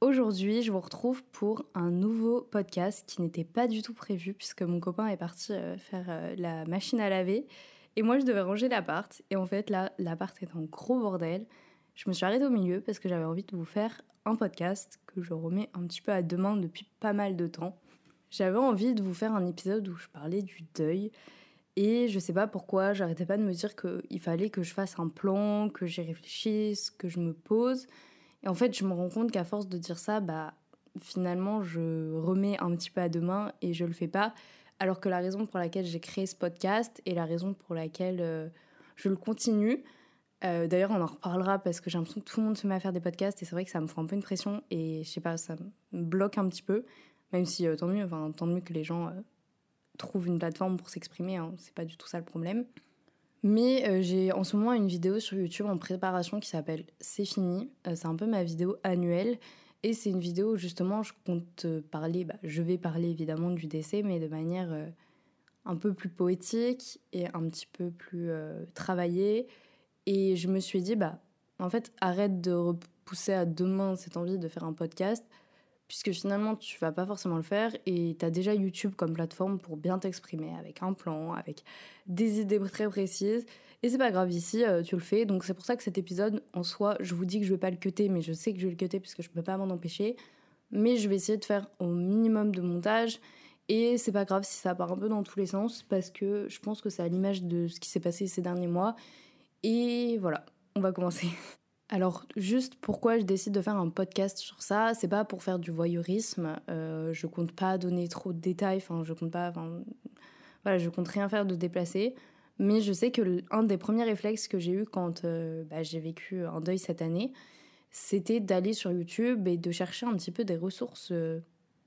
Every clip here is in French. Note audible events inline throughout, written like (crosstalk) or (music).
Aujourd'hui, je vous retrouve pour un nouveau podcast qui n'était pas du tout prévu puisque mon copain est parti euh, faire euh, la machine à laver et moi je devais ranger l'appart et en fait là l'appart est en gros bordel. Je me suis arrêtée au milieu parce que j'avais envie de vous faire un podcast que je remets un petit peu à demain depuis pas mal de temps. J'avais envie de vous faire un épisode où je parlais du deuil et je sais pas pourquoi, j'arrêtais pas de me dire qu'il fallait que je fasse un plan, que j'y réfléchisse, que je me pose. Et en fait, je me rends compte qu'à force de dire ça, bah, finalement, je remets un petit peu à demain et je le fais pas. Alors que la raison pour laquelle j'ai créé ce podcast et la raison pour laquelle euh, je le continue, euh, d'ailleurs, on en reparlera parce que j'ai l'impression que tout le monde se met à faire des podcasts et c'est vrai que ça me fait un peu une pression et je sais pas, ça me bloque un petit peu. Même si euh, tant mieux, enfin, tant mieux que les gens trouvent une plateforme pour s'exprimer, hein, c'est pas du tout ça le problème. Mais euh, j'ai en ce moment une vidéo sur YouTube en préparation qui s'appelle C'est fini. Euh, c'est un peu ma vidéo annuelle. Et c'est une vidéo où justement je compte parler, bah, je vais parler évidemment du décès, mais de manière euh, un peu plus poétique et un petit peu plus travaillée. Et je me suis dit, bah, en fait, arrête de repousser à demain cette envie de faire un podcast puisque finalement tu vas pas forcément le faire et tu as déjà YouTube comme plateforme pour bien t'exprimer avec un plan, avec des idées très précises. Et c'est pas grave ici, euh, tu le fais. Donc c'est pour ça que cet épisode en soi, je vous dis que je vais pas le cuter, mais je sais que je vais le cuter puisque je peux pas m'en empêcher. Mais je vais essayer de faire au minimum de montage. Et c'est pas grave si ça part un peu dans tous les sens parce que je pense que c'est à l'image de ce qui s'est passé ces derniers mois. Et voilà, on va commencer. (laughs) Alors, juste pourquoi je décide de faire un podcast sur ça, c'est pas pour faire du voyeurisme. Euh, je compte pas donner trop de détails. Enfin, je compte pas. voilà, je compte rien faire de déplacé. Mais je sais que un des premiers réflexes que j'ai eu quand euh, bah, j'ai vécu un deuil cette année, c'était d'aller sur YouTube et de chercher un petit peu des ressources euh,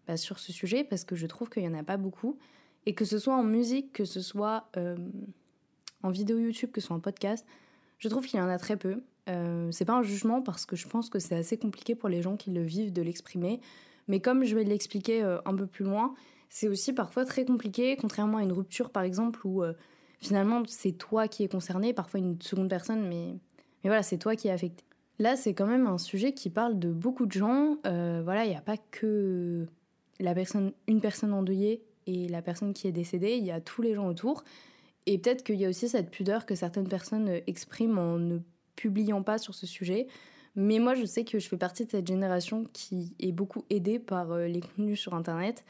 bah, sur ce sujet parce que je trouve qu'il y en a pas beaucoup et que ce soit en musique, que ce soit en vidéo YouTube, que ce soit en podcast, je trouve qu'il y en a très peu. Euh, c'est pas un jugement parce que je pense que c'est assez compliqué pour les gens qui le vivent de l'exprimer. Mais comme je vais l'expliquer euh, un peu plus loin, c'est aussi parfois très compliqué, contrairement à une rupture par exemple où euh, finalement c'est toi qui es concerné, parfois une seconde personne, mais, mais voilà, c'est toi qui es affecté. Là, c'est quand même un sujet qui parle de beaucoup de gens. voilà, il n'y a pas que la personne, une personne endeuillée et la personne qui est décédée, il y a tous les gens autour. Et peut-être qu'il y a aussi cette pudeur que certaines personnes expriment en ne publiant pas sur ce sujet. Mais moi, je sais que je fais partie de cette génération qui est beaucoup aidée par euh, les contenus sur Internet.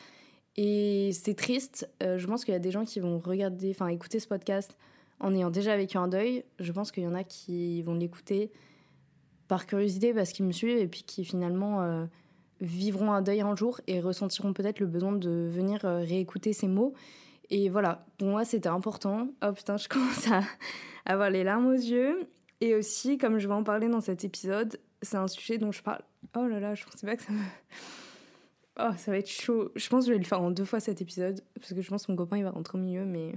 Et c'est triste. Euh, je pense qu'il y a des gens qui vont regarder, enfin écouter ce podcast en ayant déjà vécu un deuil. Je pense qu'il y en a qui vont l'écouter par curiosité parce qu'ils me suivent et puis qui finalement euh, vivront un deuil un jour et ressentiront peut-être le besoin de venir réécouter ces mots. Et voilà, pour moi c'était important. Oh putain, je commence à avoir les larmes aux yeux. Et aussi, comme je vais en parler dans cet épisode, c'est un sujet dont je parle. Oh là là, je pensais pas que ça. (laughs) Oh, ça va être chaud. Je pense que je vais le faire en deux fois cet épisode, parce que je pense que mon copain va rentrer au milieu, mais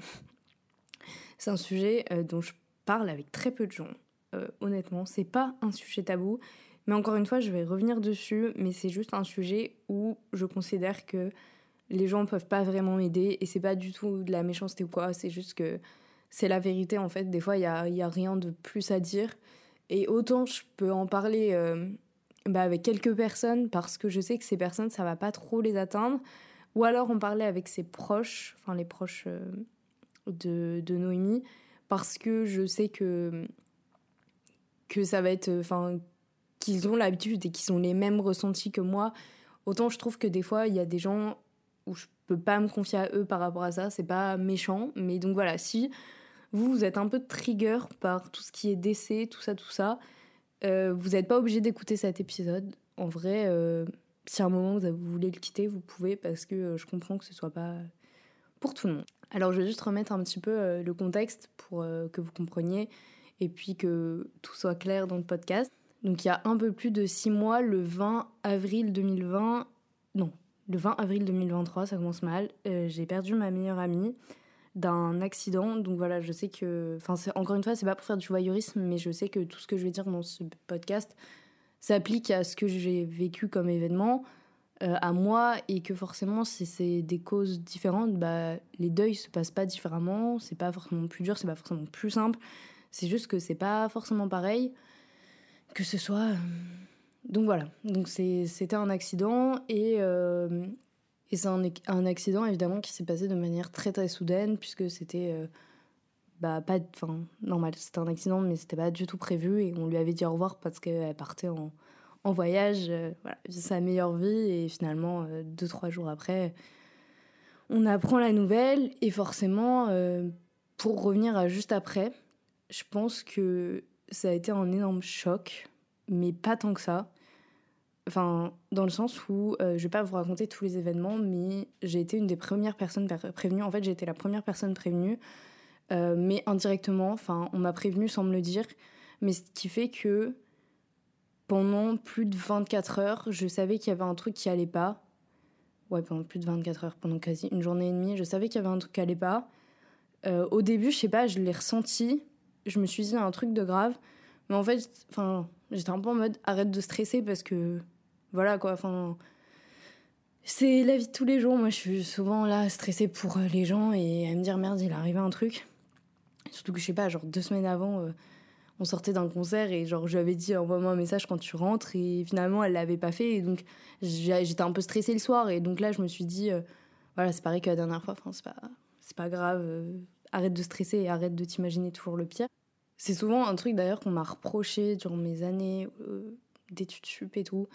(laughs) c'est un sujet euh, dont je parle avec très peu de gens. Euh, honnêtement, c'est pas un sujet tabou, mais encore une fois, je vais revenir dessus, mais c'est juste un sujet où je considère que les gens peuvent pas vraiment m'aider, et c'est pas du tout de la méchanceté ou quoi, c'est juste que c'est la vérité en fait. Des fois, il n'y a, y a rien de plus à dire. Et autant je peux en parler euh, bah, avec quelques personnes parce que je sais que ces personnes, ça va pas trop les atteindre. Ou alors en parler avec ses proches, enfin les proches euh, de, de, Noémie, parce que je sais que, que ça va être. Enfin, qu'ils ont l'habitude et qu'ils ont les mêmes ressentis que moi. Autant je trouve que des fois, il y a des gens où je peux pas me confier à eux par rapport à ça. C'est pas méchant. Mais donc voilà, si vous, vous êtes un peu trigger par tout ce qui est décès, tout ça, tout ça. Euh, vous n'êtes pas obligé d'écouter cet épisode. En vrai, euh, si à un moment vous, voulez le quitter, vous pouvez parce que euh, je comprends que ce soit pas pour tout le monde. Alors je vais juste remettre un petit peu le contexte pour que vous compreniez et puis que tout soit clair dans le podcast. Donc il y a un peu plus de six mois, le 20 avril 2020, non, le 20 avril 2023, ça commence mal, j'ai perdu ma meilleure amie d'un accident. Donc voilà, je sais que. Enfin, encore une fois, c'est pas pour faire du voyeurisme, mais je sais que tout ce que je vais dire dans ce podcast s'applique à ce que j'ai vécu comme événement, euh, à moi, et que forcément, si c'est des causes différentes, bah, les deuils se passent pas différemment. C'est pas forcément plus dur, c'est pas forcément plus simple. C'est juste que c'est pas forcément pareil. que ce soit. Donc voilà, donc c'était un accident et, et c'est un, accident évidemment qui s'est passé de manière très très soudaine puisque c'était bah pas enfin normal. C'était un accident mais c'était pas du tout prévu. Et on lui avait dit au revoir parce qu'elle partait en, en voyage voilà sa meilleure vie. Et finalement deux trois jours après on apprend la nouvelle. Et forcément, euh, pour revenir à juste après, je pense que ça a été un énorme choc, mais pas tant que ça. Enfin, dans le sens où, euh, je vais pas vous raconter tous les événements, mais j'ai été une des premières personnes prévenues. En fait, j'ai été la première personne prévenue, euh, mais indirectement. Enfin, on m'a prévenue sans me le dire. Mais ce qui fait que pendant plus de 24 heures, je savais qu'il y avait un truc qui allait pas ouais, pendant plus de 24 heures, pendant quasi une journée et demie. Je savais qu'il y avait un truc qui allait pas. Euh, au début, je sais pas, je l'ai ressenti. Je me suis dit un truc de grave. Mais en fait, enfin, j'étais un peu en mode arrête de stresser parce que voilà quoi. Enfin, c'est la vie de tous les jours. Moi, je suis souvent là stressée pour euh, les gens et à me dire merde, il est arrivé un truc. Surtout que je sais pas, genre deux semaines avant. Euh, on sortait d'un concert et genre je lui avais dit envoie-moi un message quand tu rentres et finalement elle l'avait pas fait et donc j'étais un peu stressée le soir et donc là je me suis dit euh, voilà c'est pareil que la dernière fois enfin c'est pas c'est pas grave arrête de stresser et arrête de t'imaginer toujours le pire c'est souvent un truc d'ailleurs qu'on m'a reproché durant mes années d'études sup et tout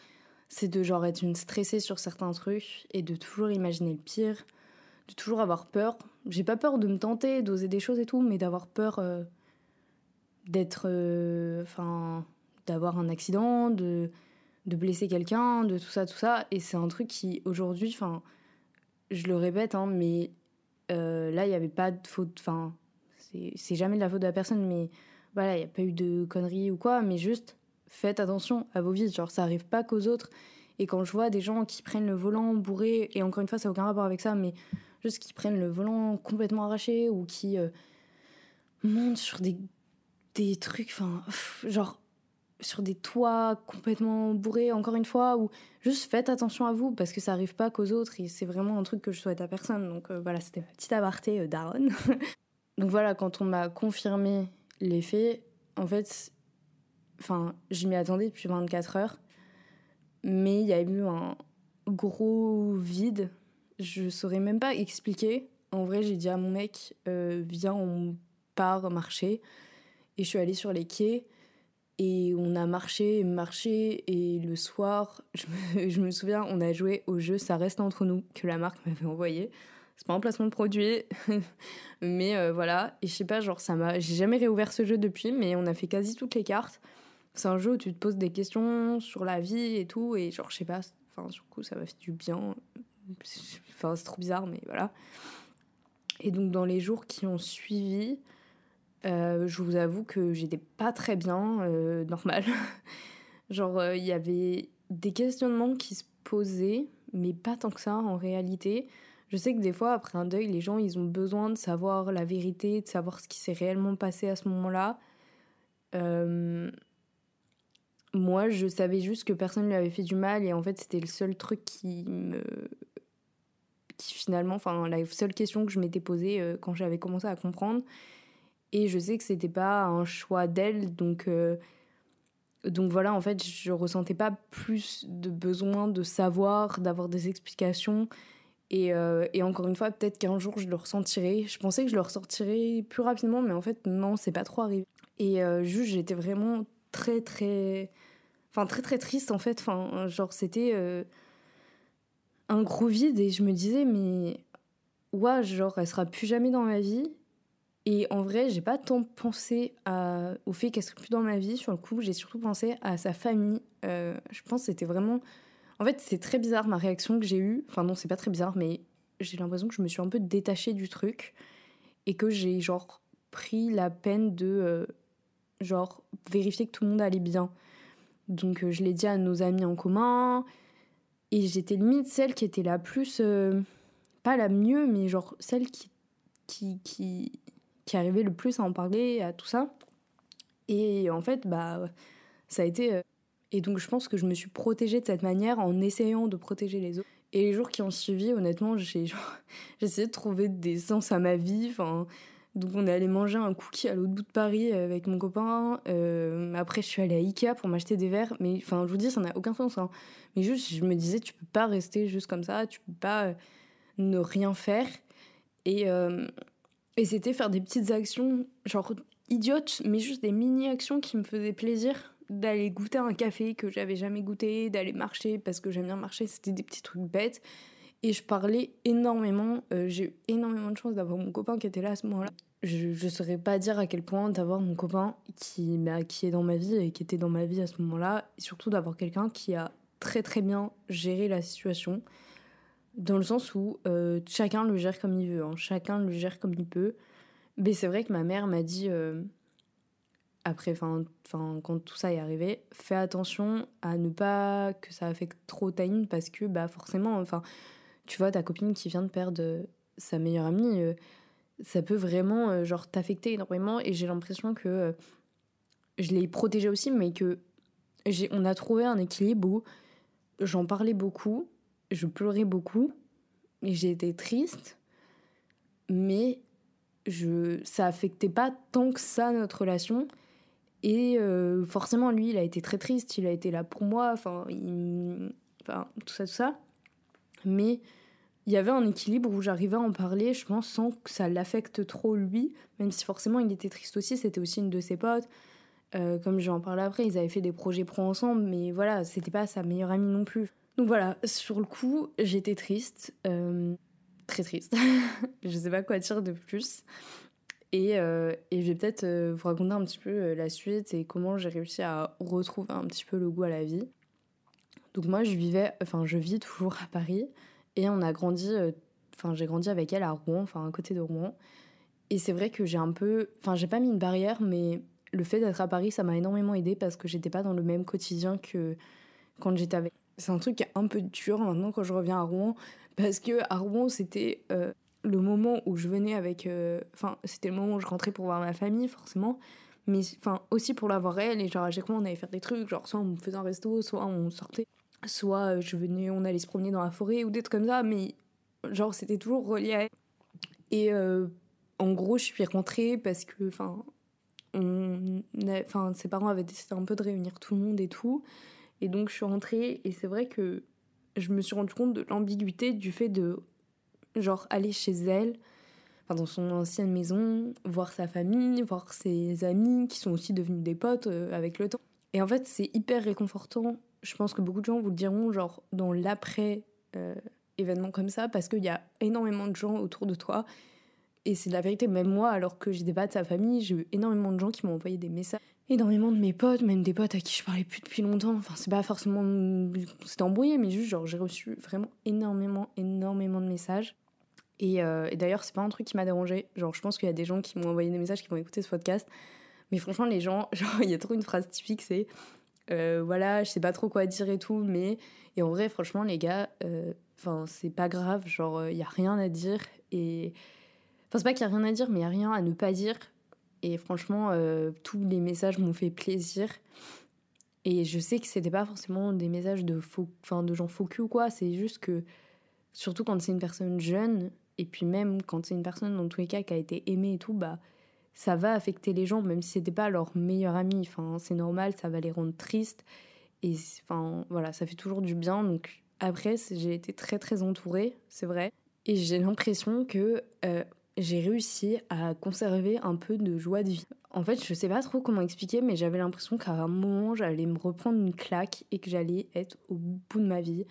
c'est de genre être une stressée sur certains trucs et de toujours imaginer le pire de toujours avoir peur j'ai pas peur de me tenter d'oser des choses et tout mais d'avoir peur d'être. Euh, enfin. d'avoir un accident, de, de blesser quelqu'un, de tout ça, tout ça. Et c'est un truc qui, aujourd'hui, enfin. je le répète, hein, mais euh, là, il n'y avait pas de faute. Enfin, c'est jamais de la faute de la personne, mais voilà, il n'y a pas eu de conneries ou quoi, mais juste faites attention à vos vies. Genre, ça arrive pas qu'aux autres. Et quand je vois des gens qui prennent le volant bourré, et encore une fois, ça n'a aucun rapport avec ça, mais juste qui prennent le volant complètement arraché ou qui euh, montent sur des des trucs, enfin, genre sur des toits complètement bourrés, encore une fois, ou juste faites attention à vous, parce que ça arrive pas qu'aux autres, et c'est vraiment un truc que je souhaite à personne. Donc euh, voilà, c'était ma petite aparté euh, d'Aaron. (laughs) Donc voilà, quand on m'a confirmé les faits, en fait, enfin, je m'y attendais depuis 24 heures, mais il y a eu un gros vide. Je saurais même pas expliquer. En vrai, j'ai dit à mon mec, euh, viens, on part marcher. Et je suis allée sur les quais et on a marché, marché. Et le soir, (laughs) je me, souviens, on a joué au jeu Ça reste entre nous que la marque m'avait envoyé. C'est pas un placement de produit, (laughs) mais euh, voilà. Et je sais pas, genre, ça m'a. J'ai jamais réouvert ce jeu depuis, mais on a fait quasi toutes les cartes. C'est un jeu où tu te poses des questions sur la vie et tout. Et genre, je sais pas, enfin, sur coup, ça m'a fait du bien. Enfin, c'est trop bizarre, mais voilà. Et donc, dans les jours qui ont suivi, euh, je vous avoue que j'étais pas très bien, euh, normal. (laughs) Genre, euh, il y avait des questionnements qui se posaient, mais pas tant que ça en réalité. Je sais que des fois, après un deuil, les gens, ils ont besoin de savoir la vérité, de savoir ce qui s'est réellement passé à ce moment-là. Moi, je savais juste que personne ne lui avait fait du mal et en fait, c'était le seul truc qui me. qui finalement. Enfin, la seule question que je m'étais posée quand j'avais commencé à comprendre. Et je sais que c'était pas un choix d'elle, donc, euh, donc voilà, en fait, je ressentais pas plus de besoin de savoir, d'avoir des explications. Et, euh, et encore une fois, peut-être qu'un jour je le ressentirai. Je pensais que je le ressentirais plus rapidement, mais en fait, non, c'est pas trop arrivé. Et euh, juste, j'étais vraiment très, très. Enfin, très, très triste en fait. Enfin, genre, c'était un gros vide et je me disais, mais. Ouais, genre, elle sera plus jamais dans ma vie. Et en vrai, j'ai pas tant pensé au fait qu'elle serait plus dans ma vie. Sur le coup, j'ai surtout pensé à sa famille. Euh, je pense c'était vraiment. En fait, c'est très bizarre ma réaction que j'ai eue. Enfin, non, c'est pas très bizarre, mais j'ai l'impression que je me suis un peu détachée du truc. Et que j'ai, genre, pris la peine de, euh, genre, vérifier que tout le monde allait bien. Donc, euh, je l'ai dit à nos amis en commun. Et j'étais limite celle qui était la plus. pas la mieux, mais genre, celle qui. qui, qui qui arrivait le plus à en parler, à tout ça. Et en fait, bah, ça a été. Euh, et donc, je pense que je me suis protégée de cette manière en essayant de protéger les autres. Et les jours qui ont suivi, honnêtement, j'ai (laughs) essayé de trouver des sens à ma vie. Donc on est allé manger un cookie à l'autre bout de Paris avec mon copain. Euh, après je suis allée à Ikea pour m'acheter des verres. Mais enfin je vous dis ça n'a aucun sens. Hein. Mais juste je me disais tu peux pas rester juste comme ça. Tu peux pas euh, ne rien faire. Et, euh, et c'était faire des petites actions genre idiotes mais juste des mini actions qui me faisaient plaisir. D'aller goûter un café que j'avais jamais goûté. D'aller marcher parce que j'aime bien marcher. C'était des petits trucs bêtes. Et je parlais énormément. Euh, j'ai eu énormément de chance d'avoir mon copain qui était là à ce moment-là. Je ne saurais pas dire à quel point d'avoir mon copain qui, bah, qui est dans ma vie et qui était dans ma vie à ce moment-là. Et surtout d'avoir quelqu'un qui a très très bien géré la situation. Dans le sens où euh, chacun le gère comme il veut. Hein. Chacun le gère comme il peut. Mais c'est vrai que ma mère m'a dit... Euh, après, fin, quand tout ça est arrivé, fais attention à ne pas que ça affecte trop Taïn parce que bah forcément, enfin, tu vois, ta copine qui vient de perdre euh, sa meilleure amie, euh, ça peut vraiment euh, genre t'affecter énormément. Et j'ai l'impression que je l'ai protégée aussi, mais que on a trouvé un équilibre où j'en parlais beaucoup, je pleurais beaucoup, et j'ai triste, mais je, ça affectait pas tant que ça notre relation. Et forcément, lui, il a été très triste, il a été là pour moi, enfin, enfin tout ça, tout ça. Mais il y avait un équilibre où j'arrivais à en parler, je pense, sans que ça l'affecte trop lui, même si forcément il était triste aussi, c'était aussi une de ses potes. Euh, comme je vais en parler après, ils avaient fait des projets pro ensemble, mais voilà, c'était pas sa meilleure amie non plus. Donc voilà, sur le coup, j'étais triste, euh, très triste. (laughs) je sais pas quoi dire de plus. Et, euh, et je vais peut-être vous raconter un petit peu la suite et comment j'ai réussi à retrouver un petit peu le goût à la vie. Donc moi, je vivais, enfin, je vis toujours à Paris. Et on a grandi, euh, enfin j'ai grandi avec elle à Rouen, enfin à côté de Rouen. Et c'est vrai que j'ai un peu, enfin j'ai pas mis une barrière, mais le fait d'être à Paris, ça m'a énormément aidé parce que j'étais pas dans le même quotidien que quand j'étais avec. C'est un truc qui est un peu dur maintenant quand je reviens à Rouen, parce que à Rouen c'était euh, le moment où je venais avec, euh, enfin c'était le moment où je rentrais pour voir ma famille forcément, mais enfin aussi pour la voir elle et genre à chaque fois on allait faire des trucs, genre soit on faisait un resto, soit on sortait soit euh, je venais, on allait se promener dans la forêt ou des trucs comme ça, mais genre c'était toujours relié à elle. Et euh, en gros, je suis rentrée parce que, enfin, enfin, ses parents avaient décidé un peu de réunir tout le monde et tout. Et donc je suis rentrée et c'est vrai que je me suis rendu compte de l'ambiguïté du fait de, genre, aller chez elle, enfin, dans son ancienne maison, voir sa famille, voir ses amis qui sont aussi devenus des potes euh, avec le temps. Et en fait, c'est hyper réconfortant je pense que beaucoup de gens vous le diront, genre dans l'après euh, événement comme ça, parce qu'il y a énormément de gens autour de toi. Et c'est la vérité, même moi, alors que j'étais pas de sa famille, j'ai eu énormément de gens qui m'ont envoyé des messages. Énormément de mes potes, même des potes à qui je parlais plus depuis longtemps. Enfin, c'est pas forcément. C'était embrouillé, mais juste, genre, j'ai reçu vraiment énormément, énormément de messages. Et, euh, et d'ailleurs, c'est pas un truc qui m'a dérangé. Genre, je pense qu'il y a des gens qui m'ont envoyé des messages qui vont écouter ce podcast. Mais franchement, les gens, (laughs) genre, il y a trop une phrase typique, c'est euh, voilà, je sais pas trop quoi dire et tout, mais. Et en vrai, franchement, les gars, euh, enfin, c'est pas grave, genre, il y a rien à dire. Et. Enfin, c'est pas qu'il y a rien à dire, mais il y a rien à ne pas dire. Et franchement, euh, tous les messages m'ont fait plaisir. Et je sais que c'était pas forcément des messages de, faux, enfin, de gens faux ou quoi, c'est juste que, surtout quand c'est une personne jeune, et puis même quand c'est une personne dans tous les cas qui a été aimée et tout, bah ça va affecter les gens, même si c'était pas leur meilleur ami. Enfin, c'est normal, ça va les rendre tristes. Et enfin, voilà, ça fait toujours du bien. Donc après, j'ai été très très entourée, c'est vrai. Et j'ai l'impression que euh, j'ai réussi à conserver un peu de joie de vie. En fait, je sais pas trop comment expliquer, mais j'avais l'impression qu'à un moment, j'allais me reprendre une claque et que j'allais être au bout de ma vie.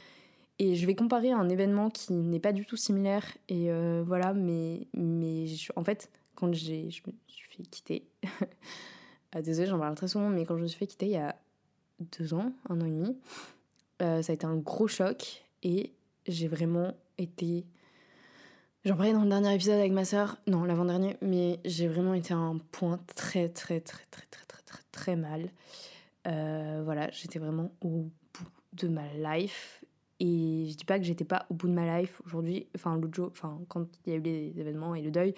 Et je vais comparer un événement qui n'est pas du tout similaire. Et euh, voilà, mais, mais en fait, quand j'ai, je me suis fait quitter, (laughs) ah, désolée, j'en parle très souvent, mais quand je me suis fait quitter il y a deux ans, un an et demi, euh, ça a été un gros choc et j'ai vraiment été. J'en parlais dans le dernier épisode avec ma soeur, non, l'avant-dernier, mais j'ai vraiment été à un point très, très, très, très, très, très, très, très mal. Euh, voilà, j'étais vraiment au bout de ma life. Et je dis pas que j'étais pas au bout de ma life aujourd'hui, enfin l'autre jour, enfin quand il y a eu les événements et le deuil,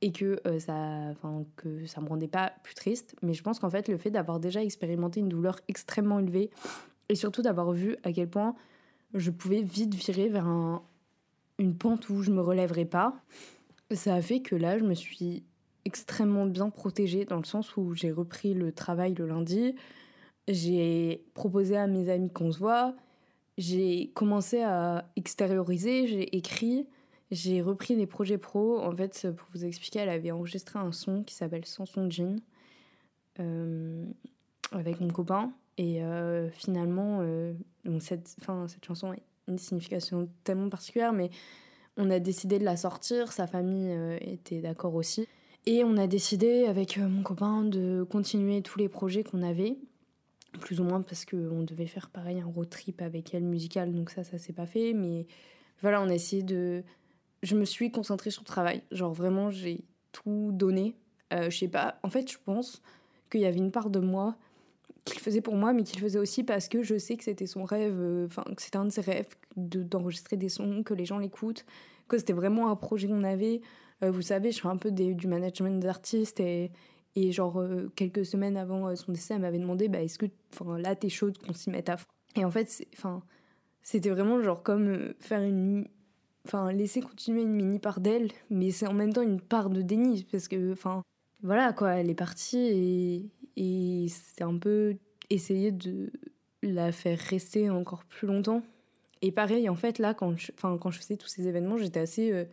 et que euh, ça enfin que ça me rendait pas plus triste. Mais je pense qu'en fait le fait d'avoir déjà expérimenté une douleur extrêmement élevée et surtout d'avoir vu à quel point je pouvais vite virer vers un, une pente où je me relèverais pas ça a fait que là je me suis extrêmement bien protégée dans le sens où j'ai repris le travail le lundi, j'ai proposé à mes amis qu'on se voit, j'ai commencé à extérioriser, j'ai écrit, j'ai repris des projets pro. En fait, pour vous expliquer, elle avait enregistré un son qui s'appelle Sanson Jean euh, avec mon copain. Et euh, finalement, euh, cette chanson a une signification tellement particulière, mais on a décidé de la sortir. Sa famille était d'accord aussi. Et on a décidé avec mon copain de continuer tous les projets qu'on avait plus ou moins parce qu'on devait faire pareil un road trip avec elle musical donc ça ça s'est pas fait mais voilà on a essayé de je me suis concentrée sur le travail. Genre vraiment j'ai tout donné. Euh, je sais pas. En fait je pense qu'il y avait une part de moi qu'il faisait pour moi mais qu'il faisait aussi parce que je sais que c'était son rêve euh, enfin que c'était un de ses rêves d'enregistrer des sons que les gens l'écoutent que c'était vraiment un projet qu'on avait. Euh, vous savez je fais un peu du management d'artistes et et genre, euh, quelques semaines avant euh, son décès, elle m'avait demandé bah, est-ce que là, t'es chaude qu'on s'y mette à fond? Et en fait, c'était vraiment genre comme euh, faire une. Enfin, laisser continuer une mini part d'elle, mais c'est en même temps une part de déni, parce que, enfin, voilà quoi, elle est partie et, c'est un peu essayer de la faire rester encore plus longtemps. Et pareil, en fait, là, quand je, quand je faisais tous ces événements, j'étais assez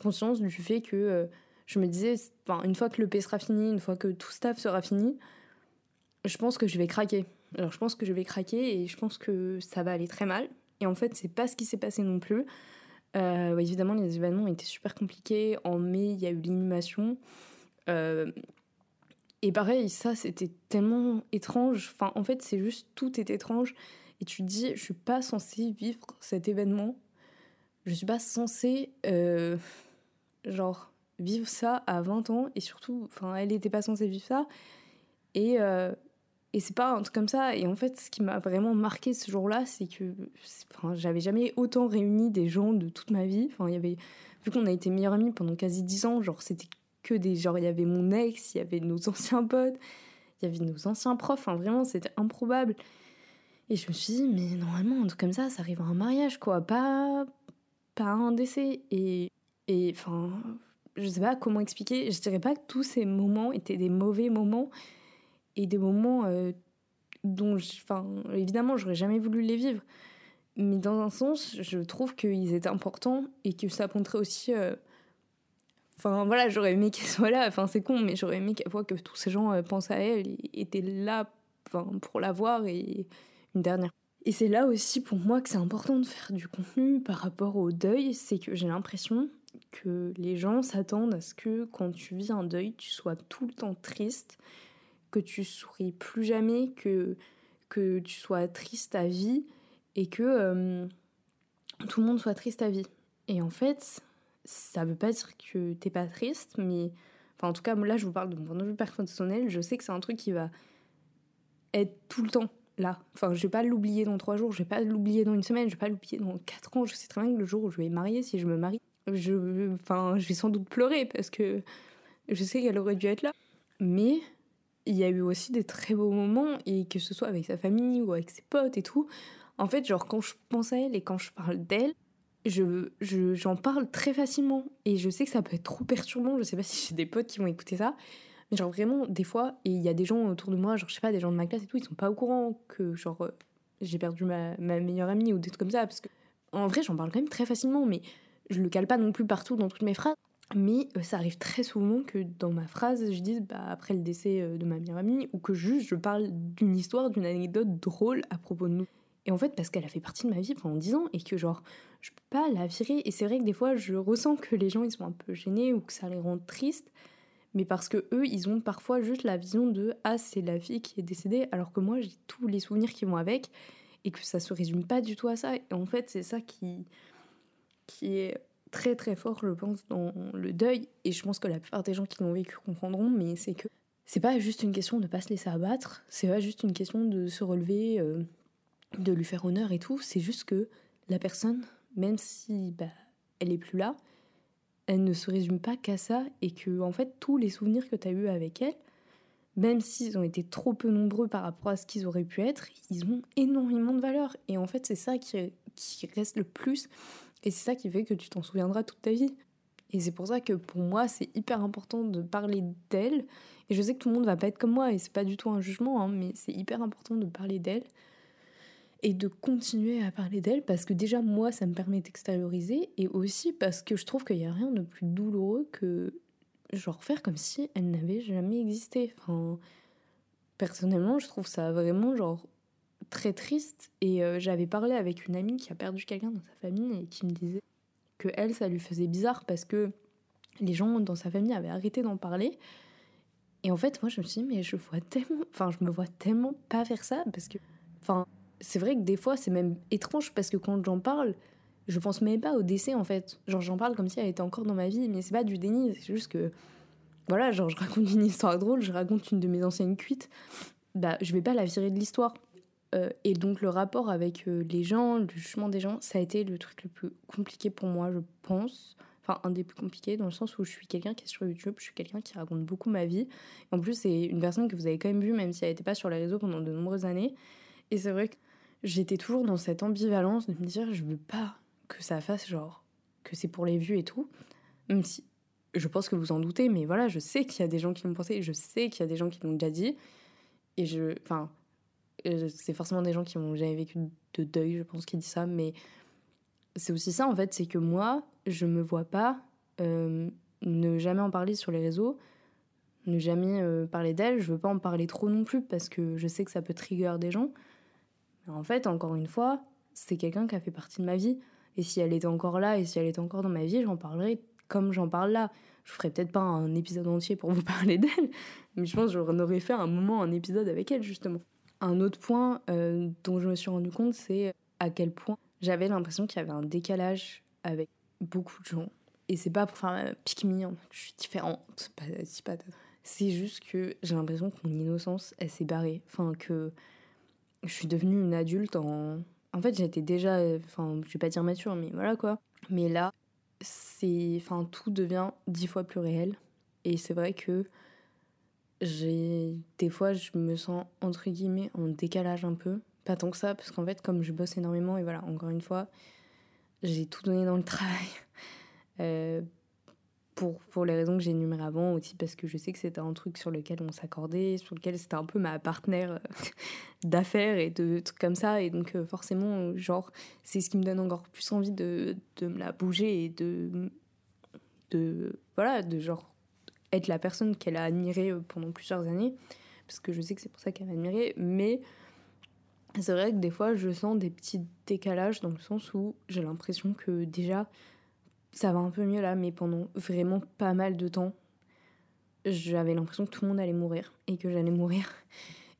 consciente du fait que je me disais, une fois que le P sera fini, une fois que tout staff sera fini, je pense que je vais craquer. Alors je pense que je vais craquer et je pense que ça va aller très mal. Et en fait, c'est pas ce qui s'est passé non plus. Euh, évidemment, les événements étaient super compliqués. En mai, il y a eu l'inhumation. Euh, et pareil, ça, c'était tellement étrange. Enfin, en fait, c'est juste tout est étrange. Et tu te dis, je suis pas censée vivre cet événement. Je suis pas censée, euh, genre, vivre ça à 20 ans et surtout, enfin, elle n'était pas censée vivre ça. Et, euh, et c'est pas un truc comme ça. Et en fait, ce qui m'a vraiment marqué ce jour-là, c'est que enfin, j'avais jamais autant réuni des gens de toute ma vie. Enfin, il y avait, vu qu'on a été meilleurs amis pendant quasi 10 ans, genre, c'était que des. Genre, il y avait mon ex, il y avait nos anciens potes, il y avait nos anciens profs. Enfin, vraiment, c'était improbable. Et je me suis dit, mais normalement, un truc comme ça, ça arrive à un mariage, quoi. Pas, pas un décès. Et, et enfin, je sais pas comment expliquer. Je dirais pas que tous ces moments étaient des mauvais moments et des moments euh, dont, enfin, évidemment, j'aurais jamais voulu les vivre. Mais dans un sens, je trouve qu'ils étaient importants et que ça montrait aussi. Euh, enfin voilà, j'aurais aimé qu'elle soit là. Enfin c'est con, mais j'aurais aimé qu'elle voit que tous ces gens euh, pensent à elle et étaient là, enfin pour la voir et une dernière. Et c'est là aussi pour moi que c'est important de faire du contenu par rapport au deuil, c'est que j'ai l'impression que les gens s'attendent à ce que quand tu vis un deuil, tu sois tout le temps triste, que tu souris plus jamais, que, que tu sois triste à vie et que euh, tout le monde soit triste à vie. Et en fait, ça veut pas dire que t'es pas triste, mais enfin, en tout cas, là, je vous parle de mon point de vue personnel. Je sais que c'est un truc qui va être tout le temps là. Enfin, je vais pas l'oublier dans trois jours, je vais pas l'oublier dans une semaine, je vais pas l'oublier dans quatre ans. Je sais très bien que le jour où je vais marier, si je me marie, je, enfin, je vais sans doute pleurer parce que je sais qu'elle aurait dû être là. Mais il y a eu aussi des très beaux moments, et que ce soit avec sa famille ou avec ses potes et tout. En fait, genre, quand je pense à elle et quand je parle d'elle, je, j'en parle très facilement. Et je sais que ça peut être trop perturbant. Je sais pas si j'ai des potes qui vont écouter ça. Mais genre, vraiment, des fois, et il y a des gens autour de moi, genre, je sais pas, des gens de ma classe et tout, ils sont pas au courant que, genre, euh, j'ai perdu ma, ma meilleure amie ou des trucs comme ça. Parce que, en vrai, j'en parle quand même très facilement. Mais je le cale pas non plus partout dans toutes mes phrases. Mais euh, ça arrive très souvent que dans ma phrase, je dise bah, après le décès euh, de ma meilleure amie, ou que juste je parle d'une histoire, d'une anecdote drôle à propos de nous. Et en fait, parce qu'elle a fait partie de ma vie pendant 10 ans et que genre, je peux pas la virer. Et c'est vrai que des fois, je ressens que les gens ils sont un peu gênés ou que ça les rend tristes. Mais parce que eux, ils ont parfois juste la vision de ah, c'est la fille qui est décédée, alors que moi, j'ai tous les souvenirs qui vont avec et que ça se résume pas du tout à ça. Et en fait, c'est ça qui, qui est très très fort, je pense, dans le deuil. Et je pense que la plupart des gens qui l'ont vécu comprendront, mais c'est que c'est pas juste une question de pas se laisser abattre, c'est pas juste une question de se relever, euh, de lui faire honneur et tout. C'est juste que la personne, même si bah, elle est plus là, elle ne se résume pas qu'à ça et que en fait tous les souvenirs que tu as eus avec elle, même s'ils ont été trop peu nombreux par rapport à ce qu'ils auraient pu être, ils ont énormément de valeur. Et en fait, c'est ça qui, qui reste le plus et c'est ça qui fait que tu t'en souviendras toute ta vie. Et c'est pour ça que pour moi, c'est hyper important de parler d'elle. Et je sais que tout le monde va pas être comme moi, et c'est pas du tout un jugement, hein, mais c'est hyper important de parler d'elle et de continuer à parler d'elle parce que déjà moi ça me permet d'extérioriser et aussi parce que je trouve qu'il n'y a rien de plus douloureux que genre faire comme si elle n'avait jamais existé. Enfin, personnellement je trouve ça vraiment genre très triste et euh, j'avais parlé avec une amie qui a perdu quelqu'un dans sa famille et qui me disait que elle ça lui faisait bizarre parce que les gens dans sa famille avaient arrêté d'en parler. Et en fait, moi, je me suis dit, mais je vois tellement, enfin, je me vois tellement pas faire ça parce que, enfin, c'est vrai que des fois, c'est même étrange parce que quand j'en parle, je pense même pas au décès en fait. Genre, j'en parle comme si elle était encore dans ma vie, mais c'est pas du déni, c'est juste que, voilà, genre, je raconte une histoire drôle, je raconte une de mes anciennes cuites, bah, je vais pas la virer de l'histoire. Euh, et donc, le rapport avec euh, les gens, le jugement des gens, ça a été le truc le plus compliqué pour moi, je pense. Enfin, un des plus compliqués, dans le sens où je suis quelqu'un qui est sur YouTube, je suis quelqu'un qui raconte beaucoup ma vie. En plus, c'est une personne que vous avez quand même vue, même si elle n'était pas sur les réseaux pendant de nombreuses années. Et c'est vrai que j'étais toujours dans cette ambivalence de me dire je veux pas que ça fasse genre que c'est pour les vues et tout. Même si je pense que vous en doutez, mais voilà, je sais qu'il y a des gens qui l'ont pensé, je sais qu'il y a des gens qui l'ont déjà dit. Et je. Enfin, c'est forcément des gens qui n'ont jamais vécu de deuil, je pense, qui disent ça, mais c'est aussi ça en fait, c'est que moi, je me vois pas euh, ne jamais en parler sur les réseaux, ne jamais euh, parler d'elle, je veux pas en parler trop non plus parce que je sais que ça peut trigger des gens. En fait, encore une fois, c'est quelqu'un qui a fait partie de ma vie. Et si elle était encore là et si elle était encore dans ma vie, j'en parlerais comme j'en parle là. Je ferais peut-être pas un épisode entier pour vous (laughs) parler d'elle, mais je pense que j'en aurais fait un moment, un épisode avec elle, justement. Un autre point euh, dont je me suis rendu compte, c'est à quel point j'avais l'impression qu'il y avait un décalage avec beaucoup de gens. Et c'est pas pour faire un pique hein. je suis différente, pas, pas, c'est juste que j'ai l'impression que mon innocence, elle s'est barrée. Enfin, que je suis devenue une adulte en. En fait, j'étais déjà. Enfin, je vais pas dire mature, mais voilà quoi. Mais là, c'est. Enfin, tout devient dix fois plus réel. Et c'est vrai que j'ai. Des fois, je me sens, entre guillemets, en décalage un peu. Pas tant que ça, parce qu'en fait, comme je bosse énormément, et voilà, encore une fois, j'ai tout donné dans le (laughs) travail. Euh, pour, pour les raisons que j'ai énumérées avant, aussi parce que je sais que c'était un truc sur lequel on s'accordait, sur lequel c'était un peu ma partenaire euh, (laughs) d'affaires et de trucs comme ça. Et donc, euh, forcément, genre, c'est ce qui me donne encore plus envie de, de me la bouger et de, de. Voilà, de genre être la personne qu'elle a admirée euh, pendant plusieurs années. Parce que je sais que c'est pour ça qu'elle m'a admirée. Mais c'est vrai que des fois, je sens des petits décalages dans le sens où j'ai l'impression que déjà ça va un peu mieux là, mais pendant vraiment pas mal de temps, j'avais l'impression que tout le monde allait mourir et que j'allais mourir.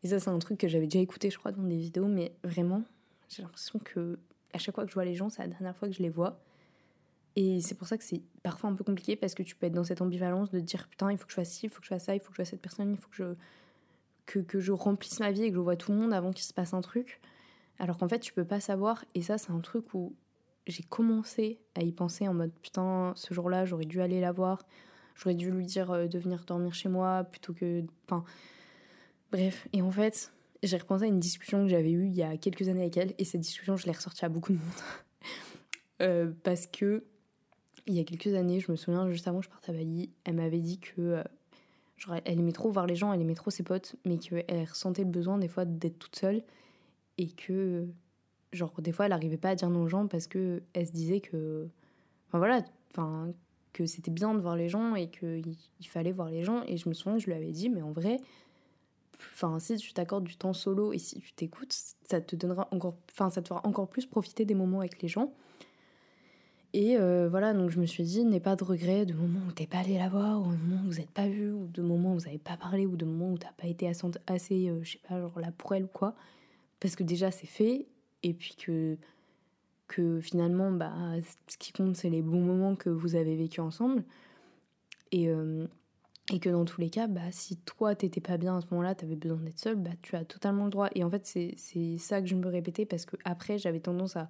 Et ça, c'est un truc que j'avais déjà écouté, je crois, dans des vidéos, mais vraiment, j'ai l'impression que à chaque fois que je vois les gens, c'est la dernière fois que je les vois. Et c'est pour ça que c'est parfois un peu compliqué parce que tu peux être dans cette ambivalence de dire putain, il faut que je fasse ci, il faut que je fasse ça, il faut que je fasse cette personne, il faut que je, que, que je remplisse ma vie et que je vois tout le monde avant qu'il se passe un truc. Alors qu'en fait, tu peux pas savoir. Et ça, c'est un truc où j'ai commencé à y penser en mode putain, ce jour-là, j'aurais dû aller la voir, j'aurais dû lui dire euh, de venir dormir chez moi plutôt que. Enfin, bref. Et en fait, j'ai repensé à une discussion que j'avais eue il y a quelques années avec elle, et cette discussion, je l'ai ressortie à beaucoup de monde. (laughs) Euh, parce que, il y a quelques années, je me souviens, juste avant que je parte à Bali, elle m'avait dit que. Euh, genre, elle aimait trop voir les gens, elle aimait trop ses potes, mais qu'elle ressentait le besoin des fois d'être toute seule, et que genre des fois elle n'arrivait pas à dire non aux gens parce que elle se disait que enfin voilà enfin que c'était bien de voir les gens et qu'il il fallait voir les gens et je me souviens que je lui avais dit mais en vrai enfin si tu t'accordes du temps solo et si tu t'écoutes ça te donnera encore enfin ça te fera encore plus profiter des moments avec les gens et euh, voilà donc je me suis dit n'aie pas de regrets de moments où t'es pas allé la voir ou de moments où vous n'êtes pas vu ou de moments où vous n'avez pas parlé ou de moments où t'as pas été assez, euh, je sais pas genre là pour elle ou quoi parce que déjà c'est fait et puis que, que finalement, bah, ce qui compte, c'est les bons moments que vous avez vécu ensemble. Et, euh, et que dans tous les cas, bah, si toi, t'étais pas bien à ce moment-là, t'avais besoin d'être seule, bah, tu as totalement le droit. Et en fait, c'est ça que je me répéter parce que après, j'avais tendance à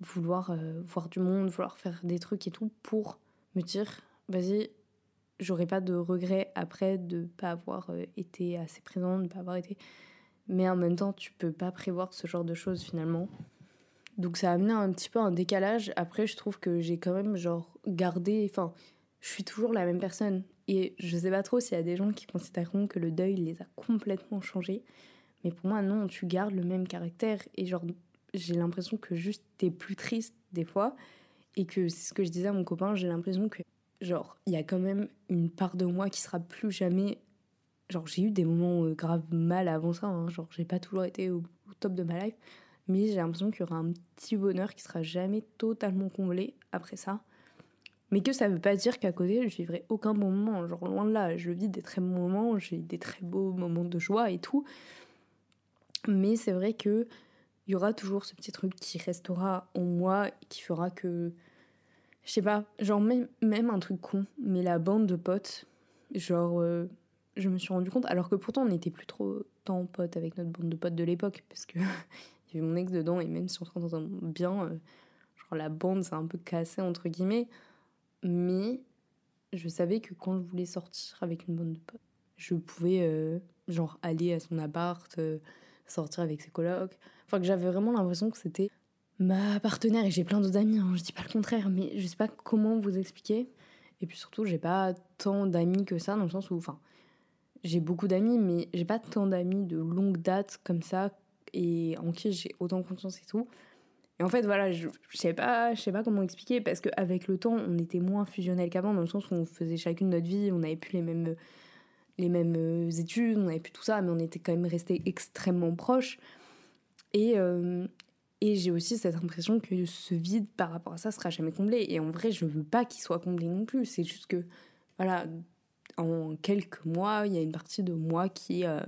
vouloir euh, voir du monde, vouloir faire des trucs et tout pour me dire, vas-y, j'aurais pas de regrets après de pas avoir euh, été assez présente, de pas avoir été mais en même temps, tu peux pas prévoir ce genre de choses finalement. Donc ça a amené un petit peu un décalage. Après, je trouve que j'ai quand même genre gardé. Enfin, je suis toujours la même personne. Et je sais pas trop s'il y a des gens qui considèrent que le deuil les a complètement changés. Mais pour moi, non, tu gardes le même caractère. Et genre, j'ai l'impression que juste t'es plus triste des fois. Et que c'est ce que je disais à mon copain, j'ai l'impression que, genre, il y a quand même une part de moi qui sera plus jamais. Genre, j'ai eu des moments euh, graves mal avant ça. Hein. Genre, j'ai pas toujours été au, top de ma life. Mais j'ai l'impression qu'il y aura un petit bonheur qui sera jamais totalement comblé après ça. Mais que ça veut pas dire qu'à côté, je vivrai aucun bon moment. Genre, loin de là, je vis des très bons moments, j'ai des très beaux moments de joie et tout. Mais c'est vrai que il y aura toujours ce petit truc qui restera en moi, qui fera que. Je sais pas, genre même, même un truc con, mais la bande de potes, genre, euh, je me suis rendu compte, alors que pourtant on n'était plus trop tant potes avec notre bande de potes de l'époque, parce que (laughs) il y avait mon ex dedans, et même si on se bien, euh, genre la bande s'est un peu cassée, entre guillemets, mais je savais que quand je voulais sortir avec une bande de potes, je pouvais, euh, genre, aller à son appart sortir avec ses colocs. Enfin, que j'avais vraiment l'impression que c'était ma partenaire. Et j'ai plein d'autres amis, hein, je dis pas le contraire, mais je sais pas comment vous expliquer. Et puis surtout, j'ai pas tant d'amis que ça, dans le sens où, enfin, j'ai beaucoup d'amis, mais j'ai pas tant d'amis de longue date comme ça et en qui j'ai autant confiance et tout. Et en fait, voilà, je, je sais pas, je sais pas comment expliquer parce qu'avec le temps, on était moins fusionnels qu'avant, dans le sens où on faisait chacune notre vie, on avait plus les mêmes les mêmes euh, études, on avait plus tout ça, mais on était quand même restés extrêmement proches. Et, euh, et j'ai aussi cette impression que ce vide par rapport à ça sera jamais comblé. Et en vrai, je veux pas qu'il soit comblé non plus. C'est juste que, voilà, en quelques mois, il y a une partie de moi qui, euh,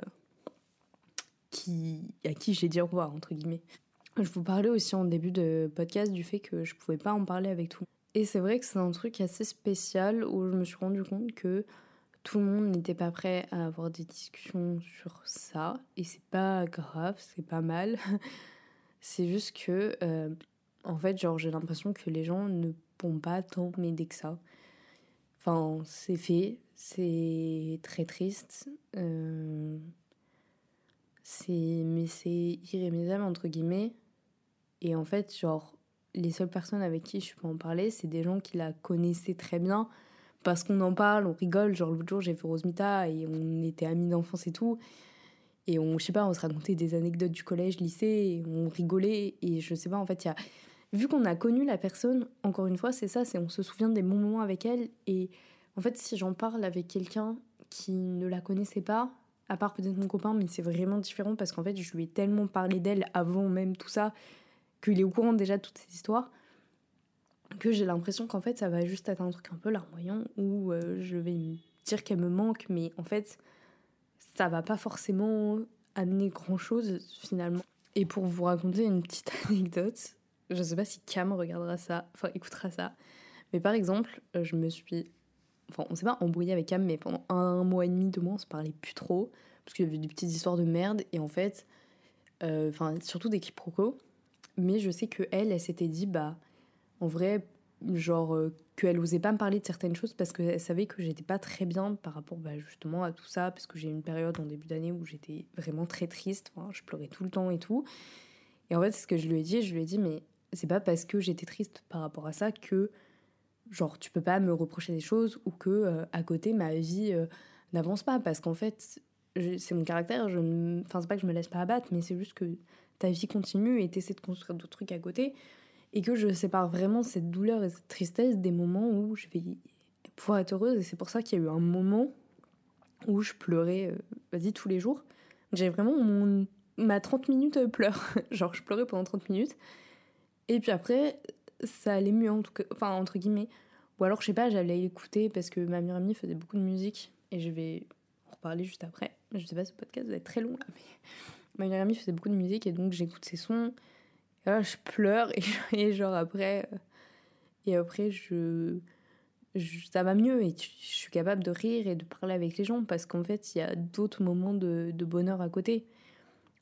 qui à qui j'ai dit au revoir, entre guillemets. Je vous parlais aussi en début de podcast du fait que je pouvais pas en parler avec tout. Et c'est vrai que c'est un truc assez spécial où je me suis rendu compte que tout le monde n'était pas prêt à avoir des discussions sur ça et c'est pas grave, c'est pas mal. (laughs) c'est juste que euh, en fait, genre j'ai l'impression que les gens ne vont pas tant m'aider que ça. Enfin, c'est fait, c'est très triste. Euh, c'est mais c'est irrémédiable entre guillemets. Et en fait, genre les seules personnes avec qui je peux en parler, c'est des gens qui la connaissaient très bien parce qu'on en parle, on rigole. Genre l'autre jour, j'ai fait Rosmita et on était amis d'enfance et tout. Et on, je sais pas, on se racontait des anecdotes du collège, lycée, on rigolait. Et je sais pas, en fait, y a. Vu qu'on a connu la personne, encore une fois, c'est ça, c'est on se souvient des bons moments avec elle. Et en fait, si j'en parle avec quelqu'un qui ne la connaissait pas, à part peut-être mon copain, mais c'est vraiment différent parce qu'en fait, je lui ai tellement parlé d'elle avant même tout ça, qu'il est au courant déjà de toutes ces histoires que j'ai l'impression qu'en fait ça va juste être un truc un peu larmoyant où euh, je vais me dire qu'elle me manque, mais en fait ça va pas forcément amener grand chose finalement. Et pour vous raconter une petite (laughs) anecdote, je sais pas si Cam regardera ça, enfin écoutera ça, mais par exemple, euh, je me suis. Enfin, on s'est pas embrouillé avec Cam, mais pendant un mois et demi, deux mois, on se parlait plus trop, parce qu'il y avait des petites histoires de merde, et en fait, euh, enfin, surtout des quiproquos. Mais je sais que elle, elle s'était dit, bah, en vrai, genre euh, qu'elle osait pas me parler de certaines choses parce qu'elle savait que j'étais pas très bien par rapport bah, justement à tout ça, parce que j'ai eu une période en début d'année où j'étais vraiment très triste, je pleurais tout le temps et tout. Et en fait, ce que je lui ai dit, je lui ai dit, mais c'est pas parce que j'étais triste par rapport à ça que, genre, tu peux pas me reprocher des choses ou que euh, à côté, ma vie euh, n'avance pas. Parce qu'en fait, c'est mon caractère, je ne... enfin, c'est pas que je me laisse pas abattre, mais c'est juste que ta vie continue et t'essaies de construire d'autres trucs à côté et que je sépare vraiment cette douleur et cette tristesse des moments où je vais pouvoir être heureuse. Et c'est pour ça qu'il y a eu un moment où je pleurais, euh, vas-y, tous les jours. J'avais vraiment mon, ma 30 minutes euh, pleure. (laughs) Genre, je pleurais pendant 30 minutes. Et puis après, ça allait mieux, en tout cas, enfin, entre guillemets. Ou alors, je sais pas, j'allais écouter parce que ma meilleure amie faisait beaucoup de musique. Et je vais en reparler juste après. Je sais pas, ce podcast va être très long là, mais ma meilleure amie faisait beaucoup de musique et donc j'écoute ses sons je pleure (laughs) et, genre après, euh, et après je, ça va mieux et je suis capable de rire et de parler avec les gens parce qu'en fait il y a d'autres moments de, bonheur à côté.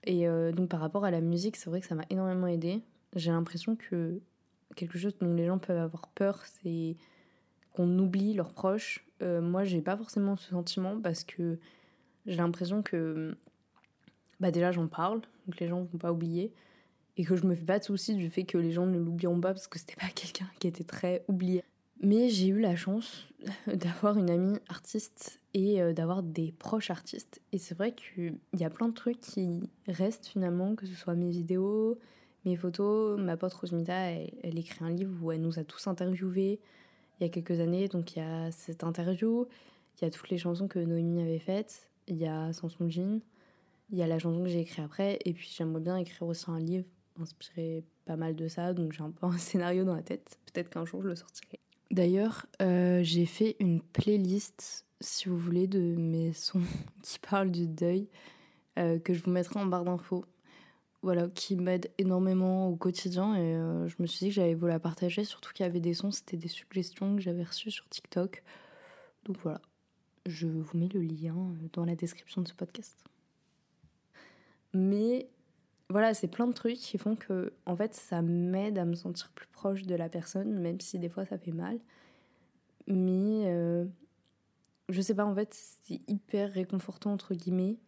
Et euh, donc par rapport à la musique, c'est vrai que ça m'a énormément aidé. J'ai l'impression que quelque chose dont les gens peuvent avoir peur, c'est qu'on oublie leurs proches. Euh, moi, j'ai pas forcément ce sentiment parce que j'ai l'impression que bah déjà j'en parle, donc les gens vont pas oublier. Et que je me fais pas de soucis du fait que les gens ne l'oublieront pas parce que c'était pas (laughs) quelqu'un qui était très oublié. Mais j'ai eu la chance (laughs) d'avoir une amie artiste et euh, d'avoir des proches artistes. Et c'est vrai qu'il y a plein de trucs qui restent finalement, que ce soit mes vidéos, mes photos. Ma pote Rosmita, elle, écrit un livre où elle nous a tous interviewés il y a quelques années. Donc il y a cette interview, il y a toutes les chansons que Noémie avait faites, il y a Samson Jean, il y a la chanson que j'ai écrite après. Et puis j'aimerais bien écrire aussi un livre inspiré pas mal de ça. Donc j'ai un peu un (laughs) scénario dans la tête. Peut-être qu'un jour je le sortirai. D'ailleurs, euh, j'ai fait une playlist, si vous voulez, de mes (laughs) sons qui parlent du deuil, euh, que je vous mettrai en barre d'infos. Voilà, qui m'aide énormément au quotidien et euh, je me suis dit que j'allais vous la partager, surtout qu'il y avait des sons, c'était des suggestions que j'avais reçues sur TikTok. Donc voilà, je vous mets le lien dans la description de ce podcast. Mais voilà, c'est plein de trucs qui font que, en fait, ça m'aide à me sentir plus proche de la personne, même si des fois ça fait mal. Mais euh, je sais pas, en fait, c'est hyper réconfortant, entre guillemets.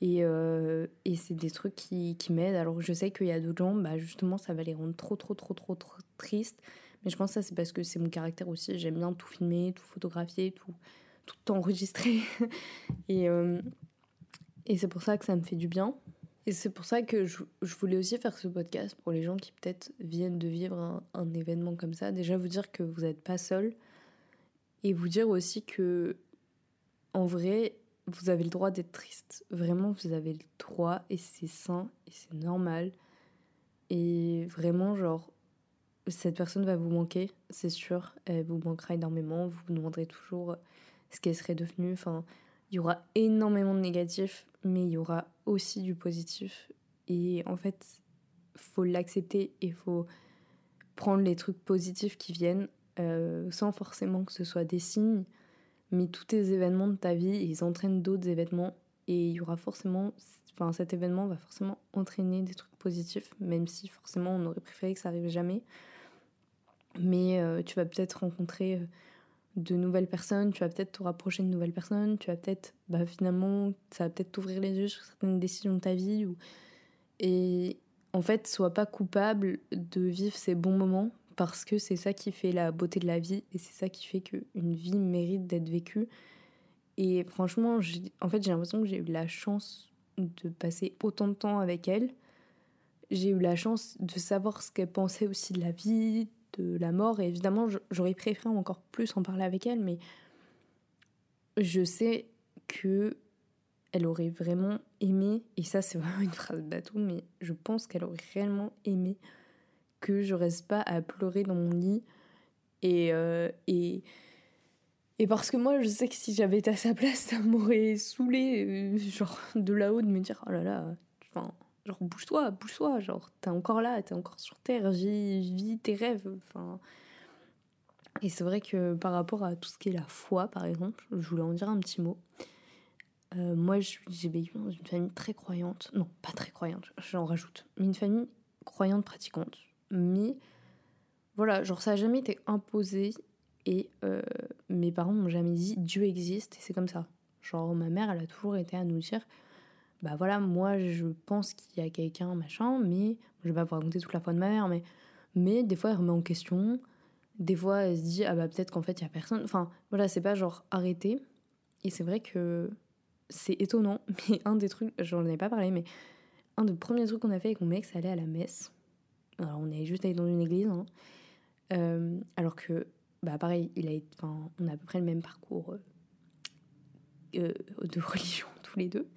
Et, euh, et c'est des trucs qui, qui m'aident. Alors je sais qu'il y a d'autres gens, bah justement, ça va les rendre trop, trop, trop, trop, trop tristes. Mais je pense que ça, c'est parce que c'est mon caractère aussi. J'aime bien tout filmer, tout photographier, tout, tout enregistrer. (laughs) et, euh, et c'est pour ça que ça me fait du bien. Et c'est pour ça que je, voulais aussi faire ce podcast pour les gens qui peut-être viennent de vivre un, événement comme ça. Déjà vous dire que vous n'êtes pas seul et vous dire aussi que en vrai vous avez le droit d'être triste. Vraiment vous avez le droit et c'est sain et c'est normal. Et vraiment genre cette personne va vous manquer, c'est sûr. Elle vous manquera énormément. Vous vous demanderez toujours ce qu'elle serait devenue. Enfin, il y aura énormément de négatifs, mais il y aura aussi du positif. Et en fait, faut l'accepter et faut prendre les trucs positifs qui viennent euh, sans forcément que ce soit des signes. Mais tous tes événements de ta vie, ils entraînent d'autres événements et il y aura forcément, enfin cet événement va forcément entraîner des trucs positifs, même si forcément on aurait préféré que ça arrive jamais. Mais euh, tu vas peut-être rencontrer euh, de nouvelles personnes, tu vas peut-être te rapprocher de nouvelles personnes, tu vas peut-être, bah, finalement, ça va peut-être t'ouvrir les yeux sur certaines décisions de ta vie. Ou... Et en fait, sois pas coupable de vivre ces bons moments parce que c'est ça qui fait la beauté de la vie et c'est ça qui fait qu'une vie mérite d'être vécue. Et franchement, en fait, j'ai l'impression que j'ai eu la chance de passer autant de temps avec elle. J'ai eu la chance de savoir ce qu'elle pensait aussi de la vie, de la mort. Et évidemment, j'aurais préféré encore plus en parler avec elle, mais je sais que elle aurait vraiment aimé, et ça c'est (laughs) vraiment une phrase bateau, mais je pense qu'elle aurait réellement aimé que je reste pas à pleurer dans mon lit. Et, euh, et, et parce que moi, je sais que si j'avais été à sa place, (laughs) ça m'aurait saoulé, euh, genre de là-haut, de me dire, oh là là, enfin, genre bouge-toi, bouge-toi, genre t'es encore là, t'es encore sur Terre, vis, tes rêves. Enfin, et c'est vrai que par rapport à tout ce qui est la foi, par exemple, je voulais en dire un petit mot. Euh, moi, j'ai vécu dans une famille très croyante. Non, pas très croyante, j'en rajoute. Mais une famille croyante pratiquante. Mais voilà, genre ça n'a jamais été imposé. Et euh, mes parents m'ont jamais dit Dieu existe et c'est comme ça. Genre ma mère, elle a toujours été à nous dire bah voilà, moi je pense qu'il y a quelqu'un, machin, mais je vais pas vous raconter toute la foi de ma mère, mais, mais des fois elle remet en question, des fois elle se dit, ah bah peut-être qu'en fait il y a personne. Enfin voilà, c'est pas genre arrêter. Et c'est vrai que c'est étonnant, (laughs) mais un des trucs, j'en ai pas parlé, mais un des premiers trucs qu'on a fait avec mon mec, c'est aller à la messe. Alors on est juste allé dans une église, hein. euh, alors que, bah pareil, il a, on a à peu près le même parcours euh, euh, de (laughs) religion tous les deux.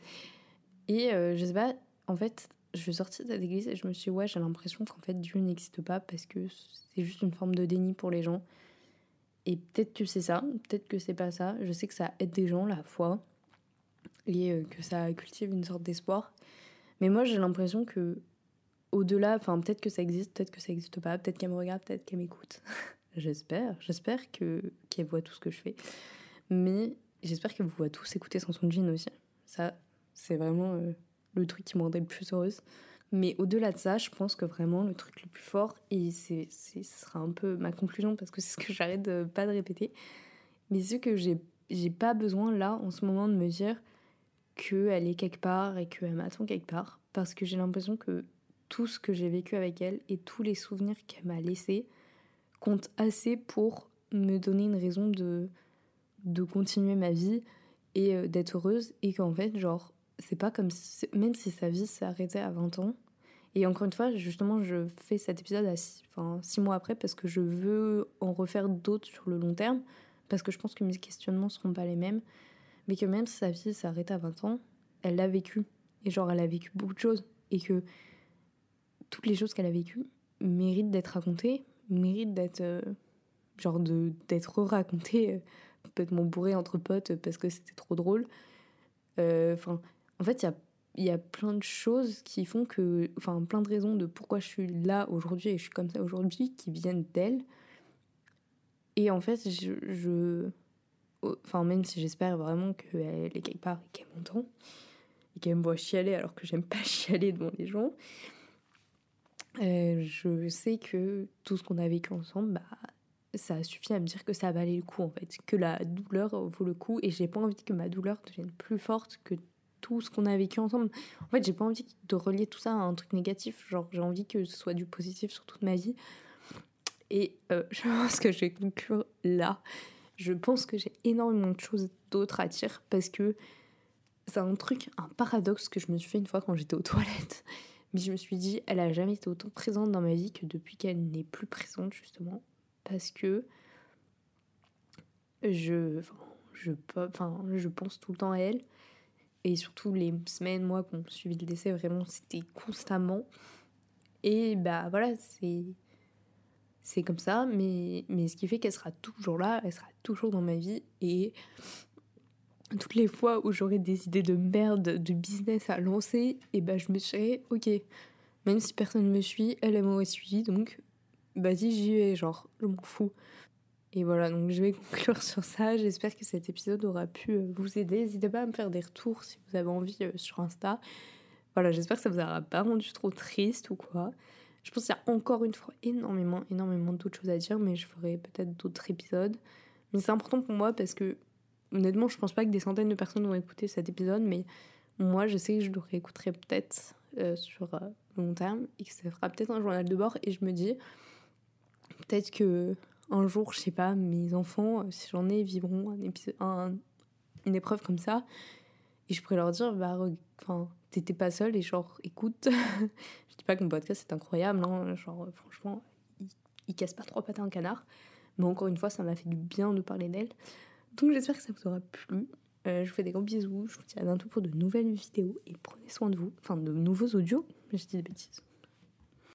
Et euh, je sais pas, en fait, je suis sortie de cette église et je me suis dit, ouais, j'ai l'impression qu'en fait Dieu n'existe pas parce que c'est juste une forme de déni pour les gens. Et peut-être que c'est ça, peut-être que c'est pas ça. Je sais que ça aide des gens, la foi, et euh, que ça cultive une sorte d'espoir. Mais moi, j'ai l'impression que, au-delà, enfin, peut-être que ça existe, peut-être que ça n'existe pas, peut-être qu'elle me regarde, peut-être qu'elle m'écoute. (laughs) j'espère, j'espère que qu'elle voit tout ce que je fais. Mais j'espère qu'elle vous voit tous écouter sans son jean aussi. Ça, c'est vraiment euh, le truc qui me rendait le plus heureuse. Mais au-delà de ça, je pense que vraiment le truc le plus fort, et c'est, ce sera un peu ma conclusion parce que (laughs) c'est ce que j'arrête de, pas de répéter, mais c'est que j'ai, j'ai pas besoin là en ce moment de me dire qu'elle est quelque part et qu'elle m'attend quelque part parce que j'ai l'impression que tout ce que j'ai vécu avec elle et tous les souvenirs qu'elle m'a laissés comptent assez pour me donner une raison de, de continuer ma vie et euh, d'être heureuse et qu'en fait, genre, c'est pas comme si, même si sa vie s'est arrêtée à 20 ans. Et encore une fois, justement, je fais cet épisode à six, enfin, six mois après parce que je veux en refaire d'autres sur le long terme, parce que je pense que mes questionnements seront pas les mêmes, mais que même si sa vie s'est arrêtée à 20 ans, elle l'a vécu. Et genre, elle a vécu beaucoup de choses. Et que toutes les choses qu'elle a vécues méritent d'être racontées, méritent d'être. Euh, genre, d'être racontées, euh, complètement bourrées entre potes parce que c'était trop drôle. Euh, enfin, en fait, il y a, y a plein de choses qui font que. Enfin, plein de raisons de pourquoi je suis là aujourd'hui et je suis comme ça aujourd'hui qui viennent d'elle. Et en fait, je. je enfin, même si j'espère vraiment qu'elle est quelque part et qu'elle m'entend et qu'elle me voit chialer alors que j'aime pas (laughs) chialer devant les gens, euh, je sais que tout ce qu'on a vécu ensemble, bah, ça suffit à me dire que ça valait le coup en fait, que la douleur vaut le coup et j'ai pas envie que ma douleur devienne plus forte que tout ce qu'on a vécu ensemble. En fait, j'ai pas envie de relier tout ça à un truc négatif, genre j'ai envie que ce soit du positif sur toute ma vie. Et euh, (laughs) je pense que je vais conclure là. Je pense que j'ai énormément de choses d'autres à dire parce que c'est un truc, un paradoxe que je me suis fait une fois quand j'étais aux toilettes. (laughs) Mais je me suis dit, elle a jamais été autant présente dans ma vie que depuis qu'elle n'est plus présente, justement. Parce que je, je, enfin, je pense tout le temps à elle. Et surtout, les semaines, mois qu'on suivi le décès, vraiment, c'était constamment. Et bah voilà, c'est. C'est comme ça, mais, mais ce qui fait qu'elle sera toujours là, elle sera toujours dans ma vie. Et toutes les fois où j'aurais des idées de merde, de business à lancer, et ben je me serais, ok, même si personne ne me suit, elle, m'aurait suivi, donc vas-y, j'y vais, genre, je m'en fous. Et voilà, donc je vais (laughs) conclure sur ça. J'espère que cet épisode aura pu euh, vous aider. N'hésitez pas à me faire des retours si vous avez envie euh, sur Insta. Voilà, j'espère que ça vous aura pas rendu trop triste ou quoi. Je pense qu'il y a encore une fois énormément, énormément d'autres choses à dire, mais je ferai peut-être d'autres épisodes. Mais c'est important pour moi parce que honnêtement, je pense pas que des centaines de personnes vont écouter cet épisode, mais moi, je sais que je le réécouterai peut-être euh, sur long terme et que ça fera peut-être un journal de bord. Et je me dis, peut-être que un jour, je sais pas, mes enfants, si j'en ai, vivront une épreuve comme ça. Et je pourrais leur dire, bah, enfin, t'étais pas seule et genre, écoute, (laughs) je dis pas que mon podcast est incroyable, hein, genre, franchement, il, il casse pas trois pattes à un canard. Mais encore une fois, ça m'a fait du bien de parler d'elle. Donc j'espère que ça vous aura plu. Euh, je vous fais des gros bisous. Je vous dis à bientôt pour de nouvelles vidéos et prenez soin de vous. Enfin, de nouveaux audios. Je dis des bêtises.